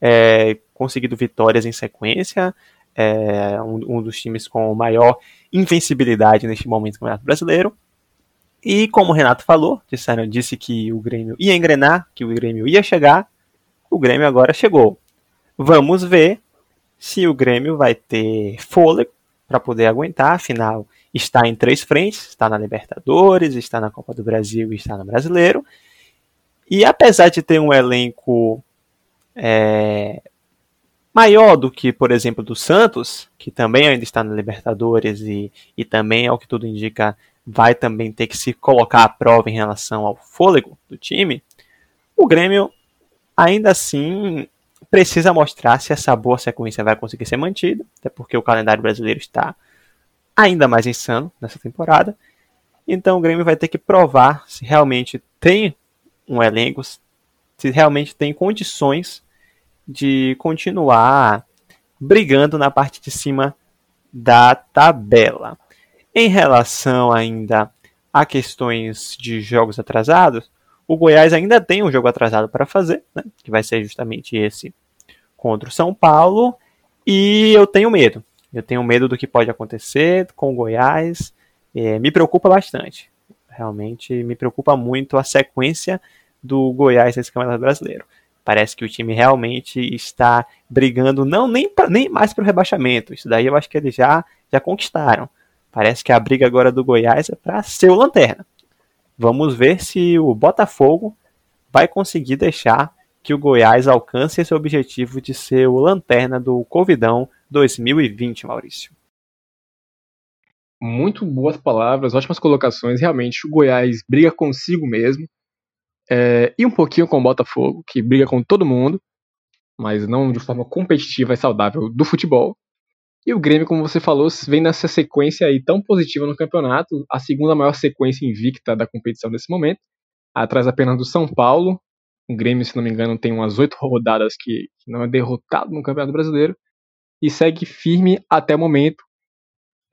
é, conseguido vitórias em sequência, é um, um, dos times com maior invencibilidade neste momento do Campeonato Brasileiro. E como o Renato falou, disseram, disse que o Grêmio ia engrenar, que o Grêmio ia chegar, o Grêmio agora chegou. Vamos ver se o Grêmio vai ter fôlego para poder aguentar, afinal está em três frentes, está na Libertadores, está na Copa do Brasil e está no Brasileiro. E apesar de ter um elenco é, maior do que, por exemplo, do Santos, que também ainda está na Libertadores e, e também, ao que tudo indica, vai também ter que se colocar à prova em relação ao fôlego do time, o Grêmio ainda assim precisa mostrar se essa boa sequência vai conseguir ser mantida, até porque o calendário brasileiro está ainda mais insano nessa temporada. Então o Grêmio vai ter que provar se realmente tem um elenco, se realmente tem condições de continuar brigando na parte de cima da tabela. Em relação ainda a questões de jogos atrasados, o Goiás ainda tem um jogo atrasado para fazer, né, que vai ser justamente esse contra o São Paulo, e eu tenho medo. Eu tenho medo do que pode acontecer com o Goiás. É, me preocupa bastante. Realmente me preocupa muito a sequência do Goiás nesse Campeonato Brasileiro. Parece que o time realmente está brigando não nem, pra, nem mais para o rebaixamento. Isso daí eu acho que eles já, já conquistaram. Parece que a briga agora do Goiás é para ser o lanterna. Vamos ver se o Botafogo vai conseguir deixar que o Goiás alcance esse objetivo de ser o lanterna do Covidão 2020, Maurício. Muito boas palavras, ótimas colocações. Realmente, o Goiás briga consigo mesmo. É, e um pouquinho com o Botafogo, que briga com todo mundo, mas não de forma competitiva e saudável do futebol. E o Grêmio, como você falou, vem nessa sequência aí tão positiva no campeonato, a segunda maior sequência invicta da competição nesse momento, atrás apenas do São Paulo. O Grêmio, se não me engano, tem umas oito rodadas que não é derrotado no Campeonato Brasileiro e segue firme até o momento,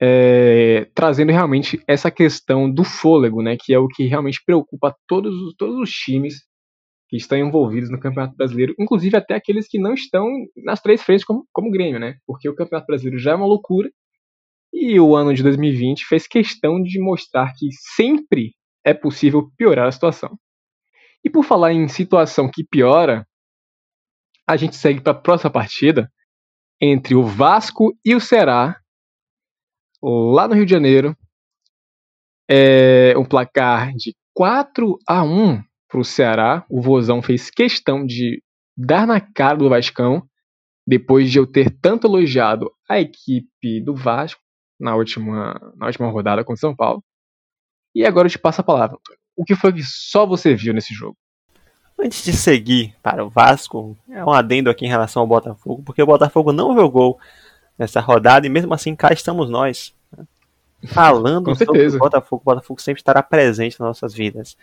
é, trazendo realmente essa questão do fôlego, né, que é o que realmente preocupa todos, todos os times que estão envolvidos no Campeonato Brasileiro, inclusive até aqueles que não estão nas três frentes como, como o Grêmio, né, porque o Campeonato Brasileiro já é uma loucura e o ano de 2020 fez questão de mostrar que sempre é possível piorar a situação. E por falar em situação que piora, a gente segue para a próxima partida entre o Vasco e o Ceará, lá no Rio de Janeiro. É um placar de 4 a 1 para o Ceará. O Vozão fez questão de dar na cara do Vascão, depois de eu ter tanto elogiado a equipe do Vasco na última, na última rodada com o São Paulo. E agora eu te passo a palavra, Antônio. O que foi que só você viu nesse jogo? Antes de seguir para o Vasco, é um adendo aqui em relação ao Botafogo, porque o Botafogo não jogou nessa rodada e mesmo assim cá estamos nós. Né? Falando sobre o Botafogo, o Botafogo sempre estará presente nas nossas vidas.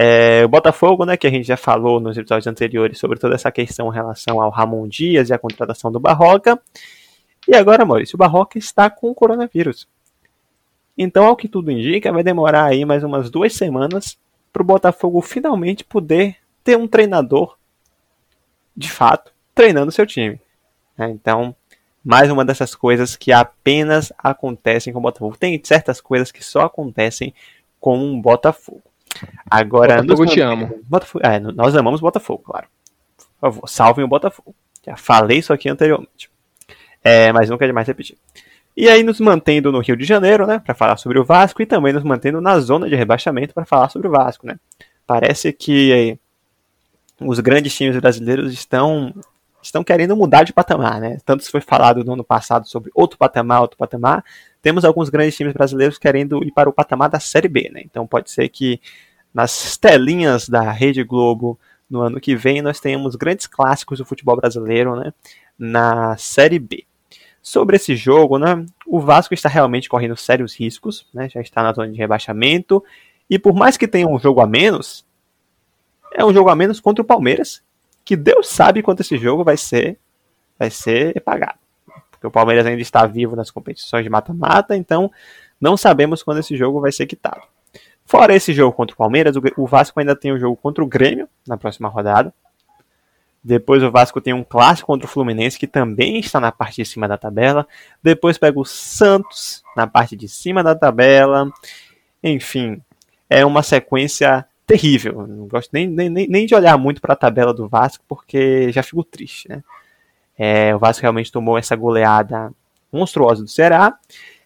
É, o Botafogo, né, que a gente já falou nos episódios anteriores sobre toda essa questão em relação ao Ramon Dias e a contratação do Barroca. E agora, Maurício, o Barroca está com o coronavírus. Então, ao que tudo indica, vai demorar aí mais umas duas semanas para o Botafogo finalmente poder ter um treinador, de fato, treinando seu time. Né? Então, mais uma dessas coisas que apenas acontecem com o Botafogo. Tem certas coisas que só acontecem com um Botafogo. Agora, Botafogo te amo. Botafogo, é, nós amamos Botafogo, claro. Por favor, salvem o Botafogo. Já falei isso aqui anteriormente. É, mas nunca é demais repetir. E aí nos mantendo no Rio de Janeiro, né, para falar sobre o Vasco e também nos mantendo na zona de rebaixamento para falar sobre o Vasco, né. Parece que aí, os grandes times brasileiros estão estão querendo mudar de patamar, né? Tanto se foi falado no ano passado sobre outro patamar, outro patamar, temos alguns grandes times brasileiros querendo ir para o patamar da Série B, né? Então pode ser que nas telinhas da Rede Globo no ano que vem nós tenhamos grandes clássicos do futebol brasileiro, né? Na Série B. Sobre esse jogo, né? O Vasco está realmente correndo sérios riscos, né? Já está na zona de rebaixamento e por mais que tenha um jogo a menos, é um jogo a menos contra o Palmeiras, que Deus sabe quanto esse jogo vai ser, vai ser pagado. Porque o Palmeiras ainda está vivo nas competições de mata-mata, então não sabemos quando esse jogo vai ser quitado. Fora esse jogo contra o Palmeiras, o Vasco ainda tem o um jogo contra o Grêmio na próxima rodada. Depois o Vasco tem um clássico contra o Fluminense, que também está na parte de cima da tabela. Depois pega o Santos na parte de cima da tabela. Enfim, é uma sequência terrível. Não gosto nem, nem, nem de olhar muito para a tabela do Vasco, porque já fico triste. Né? É, o Vasco realmente tomou essa goleada monstruosa do Ceará.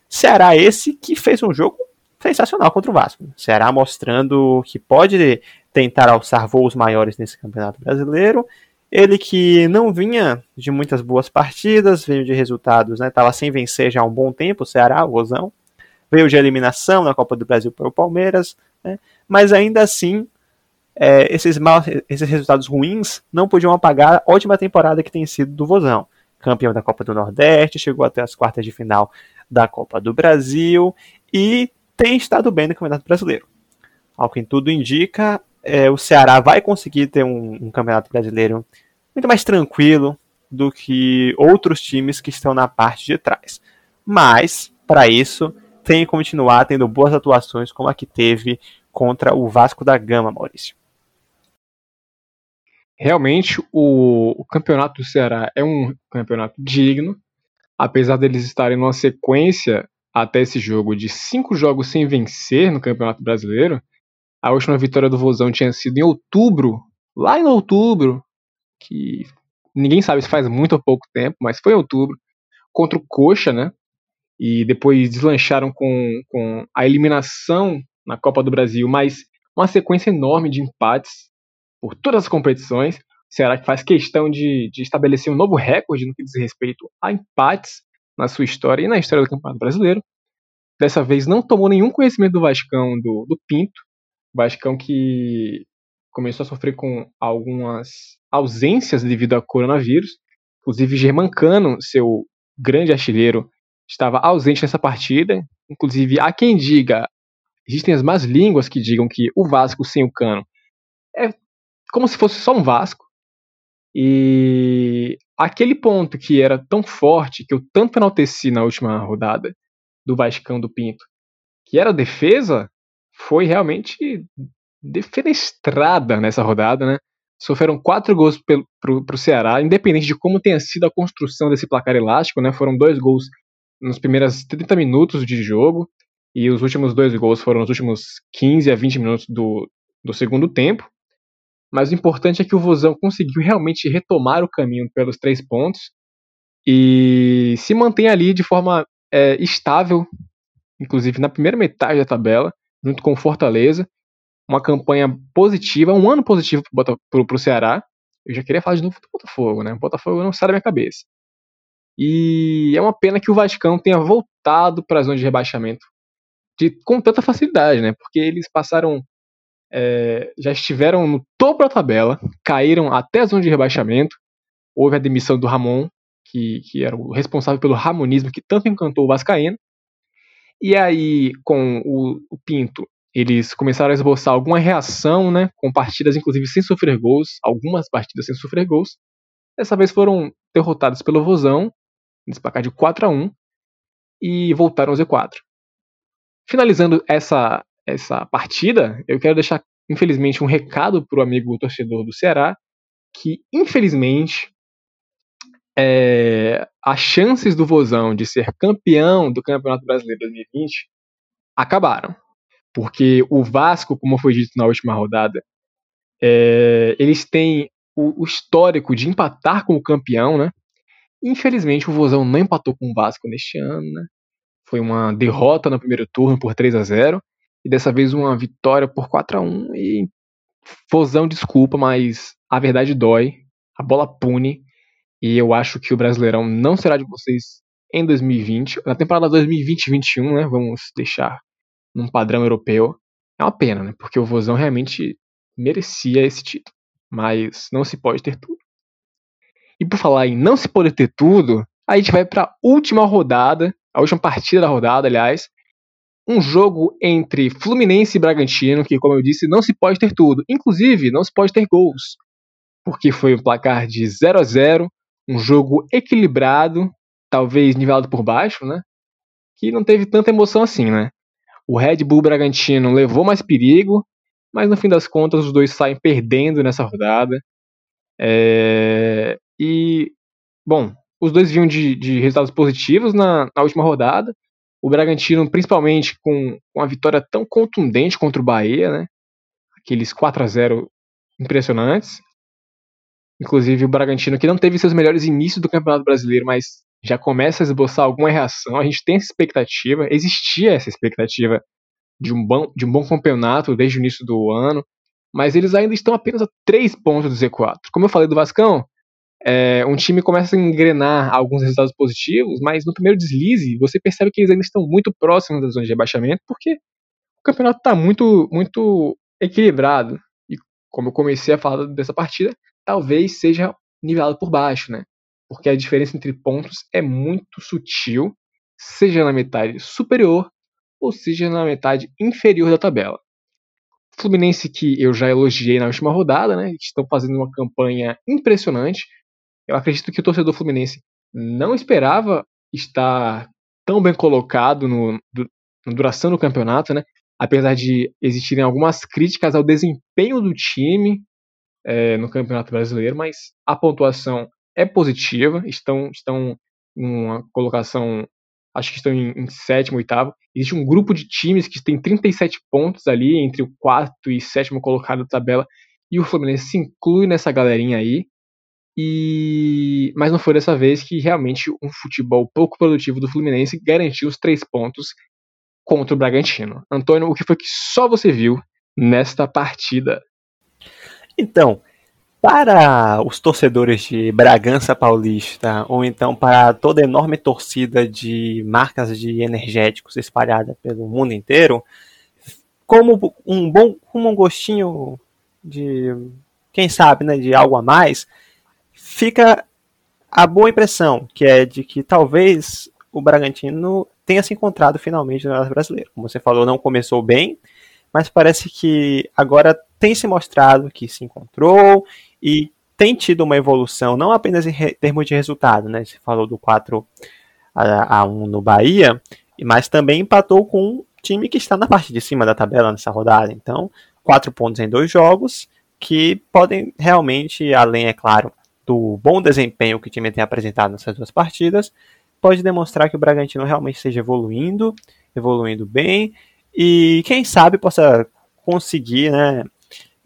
Ceará esse que fez um jogo sensacional contra o Vasco. Ceará mostrando que pode tentar alçar voos maiores nesse Campeonato Brasileiro. Ele que não vinha de muitas boas partidas, veio de resultados, né? Tava sem vencer já há um bom tempo, o Ceará, o Rosão. Veio de eliminação na Copa do Brasil para o Palmeiras, né? mas ainda assim, é, esses, mal, esses resultados ruins não podiam apagar a ótima temporada que tem sido do Vozão. Campeão da Copa do Nordeste, chegou até as quartas de final da Copa do Brasil e tem estado bem no Campeonato Brasileiro. Ao que tudo indica, é, o Ceará vai conseguir ter um, um Campeonato Brasileiro muito mais tranquilo do que outros times que estão na parte de trás. Mas, para isso, tem que continuar tendo boas atuações como a que teve contra o Vasco da Gama, Maurício. Realmente, o, o campeonato do Ceará é um campeonato digno, apesar deles estarem numa sequência até esse jogo de cinco jogos sem vencer no Campeonato Brasileiro. A última vitória do Vozão tinha sido em outubro, lá em outubro, que ninguém sabe se faz muito ou pouco tempo, mas foi em outubro, contra o Coxa, né? e depois deslancharam com, com a eliminação na Copa do Brasil, mas uma sequência enorme de empates por todas as competições. O Ceará que faz questão de, de estabelecer um novo recorde no que diz respeito a empates na sua história e na história do Campeonato Brasileiro. Dessa vez não tomou nenhum conhecimento do Vascão do, do Pinto, Vascão que começou a sofrer com algumas ausências devido ao coronavírus. Inclusive, Germancano, seu grande artilheiro, estava ausente nessa partida. Inclusive, há quem diga, existem as más línguas que digam que o Vasco sem o Cano é como se fosse só um Vasco. E aquele ponto que era tão forte, que eu tanto enalteci na última rodada do Vascão do Pinto, que era a defesa, foi realmente defenestrada nessa rodada, né? Sofreram quatro gols para o Ceará, independente de como tenha sido a construção desse placar elástico, né? Foram dois gols nos primeiros 30 minutos de jogo, e os últimos dois gols foram nos últimos 15 a 20 minutos do, do segundo tempo. Mas o importante é que o Vozão conseguiu realmente retomar o caminho pelos três pontos e se mantém ali de forma é, estável, inclusive na primeira metade da tabela, junto com Fortaleza. Uma campanha positiva, um ano positivo para o Ceará. Eu já queria falar de novo do Botafogo, né? O Botafogo não sai da minha cabeça. E é uma pena que o Vascão tenha voltado para a zona de rebaixamento de, com tanta facilidade, né? Porque eles passaram. É, já estiveram no topo da tabela, caíram até a zona de rebaixamento. Houve a demissão do Ramon, que, que era o responsável pelo ramonismo que tanto encantou o Vascaíno. E aí, com o, o Pinto, eles começaram a esboçar alguma reação, né? Com partidas, inclusive, sem sofrer gols, algumas partidas sem sofrer gols. Dessa vez foram derrotados pelo Vozão nesse placar de 4 a 1 e voltaram ao Z4. Finalizando essa, essa partida, eu quero deixar, infelizmente, um recado para o amigo torcedor do Ceará, que, infelizmente, é, as chances do Vozão de ser campeão do Campeonato Brasileiro 2020 acabaram. Porque o Vasco, como foi dito na última rodada, é, eles têm o, o histórico de empatar com o campeão, né? Infelizmente o Vozão não empatou com o Vasco neste ano, né? Foi uma derrota no primeiro turno por 3 a 0 e dessa vez uma vitória por 4 a 1 e Vozão desculpa, mas a verdade dói, a bola pune e eu acho que o Brasileirão não será de vocês em 2020, na temporada 2020-21, né? Vamos deixar num padrão europeu. É uma pena, né? Porque o Vozão realmente merecia esse título, mas não se pode ter tudo. E por falar em não se poder ter tudo, a gente vai para a última rodada, a última partida da rodada, aliás, um jogo entre Fluminense e Bragantino, que, como eu disse, não se pode ter tudo. Inclusive, não se pode ter gols. Porque foi um placar de 0 a 0 um jogo equilibrado, talvez nivelado por baixo, né? Que não teve tanta emoção assim, né? O Red Bull Bragantino levou mais perigo, mas no fim das contas os dois saem perdendo nessa rodada. É... E, bom, os dois vinham de, de resultados positivos na, na, última rodada. O Bragantino, principalmente com uma vitória tão contundente contra o Bahia, né? Aqueles 4 a 0 impressionantes. Inclusive o Bragantino, que não teve seus melhores inícios do Campeonato Brasileiro, mas já começa a esboçar alguma reação. A gente tem essa expectativa, existia essa expectativa de um bom, de um bom campeonato desde o início do ano, mas eles ainda estão apenas a 3 pontos do Z4. Como eu falei do Vascão, é, um time começa a engrenar alguns resultados positivos, mas no primeiro deslize você percebe que eles ainda estão muito próximos da zona de rebaixamento, porque o campeonato está muito, muito equilibrado. E como eu comecei a falar dessa partida, talvez seja nivelado por baixo, né? Porque a diferença entre pontos é muito sutil, seja na metade superior ou seja na metade inferior da tabela. Fluminense que eu já elogiei na última rodada, né? Estão fazendo uma campanha impressionante eu acredito que o torcedor fluminense não esperava estar tão bem colocado no, do, na duração do campeonato, né? Apesar de existirem algumas críticas ao desempenho do time é, no Campeonato Brasileiro, mas a pontuação é positiva, estão, estão uma colocação, acho que estão em, em sétimo, oitavo. Existe um grupo de times que tem 37 pontos ali entre o quarto e sétimo colocado da tabela, e o Fluminense se inclui nessa galerinha aí. E mas não foi dessa vez que realmente um futebol pouco produtivo do Fluminense garantiu os três pontos contra o Bragantino. Antônio, o que foi que só você viu nesta partida? Então, para os torcedores de Bragança Paulista, ou então para toda a enorme torcida de marcas de energéticos espalhada pelo mundo inteiro, como um bom, como um gostinho de, quem sabe, né, de algo a mais, fica a boa impressão, que é de que talvez o Bragantino tenha se encontrado finalmente no brasileiro. Como você falou, não começou bem, mas parece que agora tem se mostrado que se encontrou e tem tido uma evolução, não apenas em termos de resultado, né? Você falou do 4 a 1 no Bahia, mas também empatou com um time que está na parte de cima da tabela nessa rodada. Então, quatro pontos em dois jogos que podem realmente, além, é claro, do bom desempenho que o time tem apresentado nessas duas partidas, pode demonstrar que o Bragantino realmente esteja evoluindo, evoluindo bem, e quem sabe possa conseguir né,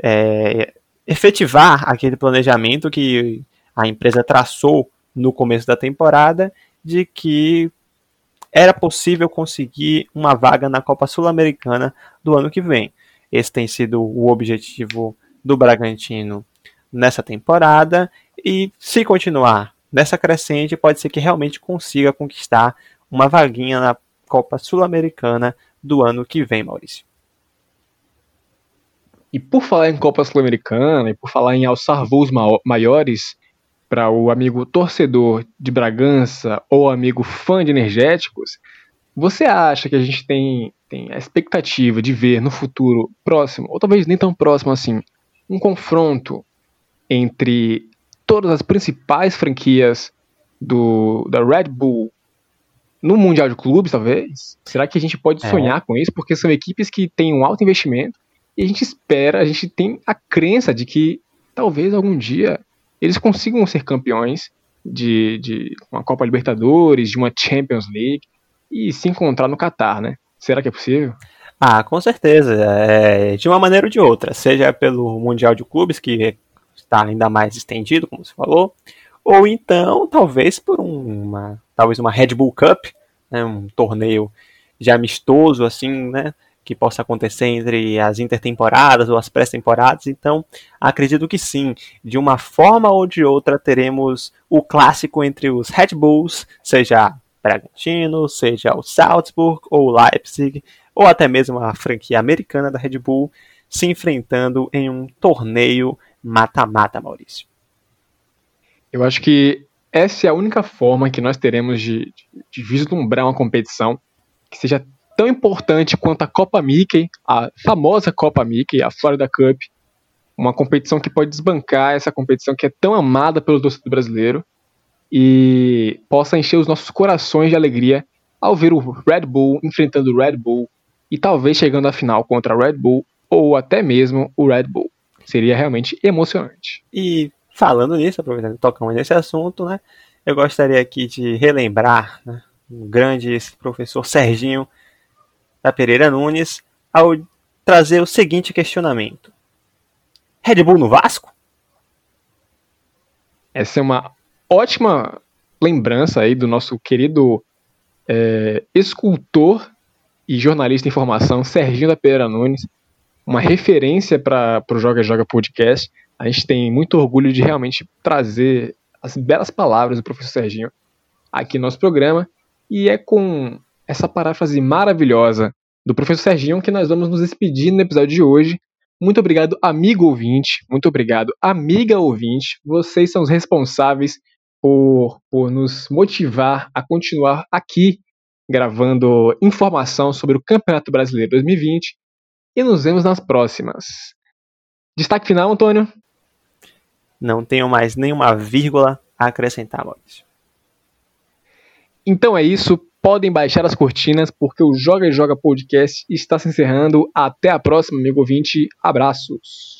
é, efetivar aquele planejamento que a empresa traçou no começo da temporada de que era possível conseguir uma vaga na Copa Sul-Americana do ano que vem. Esse tem sido o objetivo do Bragantino nessa temporada e se continuar nessa crescente, pode ser que realmente consiga conquistar uma vaguinha na Copa Sul-Americana do ano que vem, Maurício. E por falar em Copa Sul-Americana e por falar em alçar voos maiores para o amigo torcedor de Bragança ou amigo fã de energéticos, você acha que a gente tem, tem a expectativa de ver no futuro próximo, ou talvez nem tão próximo assim, um confronto entre todas as principais franquias do, da Red Bull no Mundial de Clubes, talvez? Será que a gente pode é. sonhar com isso? Porque são equipes que têm um alto investimento e a gente espera, a gente tem a crença de que talvez algum dia eles consigam ser campeões de, de uma Copa Libertadores, de uma Champions League e se encontrar no Catar, né? Será que é possível? Ah, com certeza. É, de uma maneira ou de outra. Seja pelo Mundial de Clubes, que estar ainda mais estendido, como você falou, ou então talvez por uma talvez uma Red Bull Cup, né, um torneio já amistoso assim, né, que possa acontecer entre as intertemporadas ou as pré-temporadas. Então, acredito que sim, de uma forma ou de outra teremos o clássico entre os Red Bulls, seja Bragantino, seja o Salzburg ou Leipzig, ou até mesmo a franquia americana da Red Bull, se enfrentando em um torneio mata-mata, Maurício. Eu acho que essa é a única forma que nós teremos de, de, de vislumbrar uma competição que seja tão importante quanto a Copa Mickey, a famosa Copa Mickey, a Florida Cup, uma competição que pode desbancar essa competição que é tão amada pelo torcedor brasileiro e possa encher os nossos corações de alegria ao ver o Red Bull enfrentando o Red Bull e talvez chegando à final contra o Red Bull ou até mesmo o Red Bull. Seria realmente emocionante. E falando nisso, aproveitando que tocamos nesse assunto, né, eu gostaria aqui de relembrar né, o grande professor Serginho da Pereira Nunes ao trazer o seguinte questionamento: Red Bull no Vasco? Essa é uma ótima lembrança aí do nosso querido é, escultor e jornalista de informação Serginho da Pereira Nunes, uma referência para o Joga Joga Podcast. A gente tem muito orgulho de realmente trazer as belas palavras do professor Serginho aqui no nosso programa. E é com essa paráfrase maravilhosa do professor Serginho que nós vamos nos despedir no episódio de hoje. Muito obrigado, amigo ouvinte. Muito obrigado, amiga ouvinte. Vocês são os responsáveis por, por nos motivar a continuar aqui gravando informação sobre o Campeonato Brasileiro 2020. E nos vemos nas próximas. Destaque final, Antônio? Não tenho mais nenhuma vírgula a acrescentar, Maurício. Então é isso podem baixar as cortinas, porque o Joga e Joga Podcast está se encerrando. Até a próxima, amigo ouvinte. Abraços.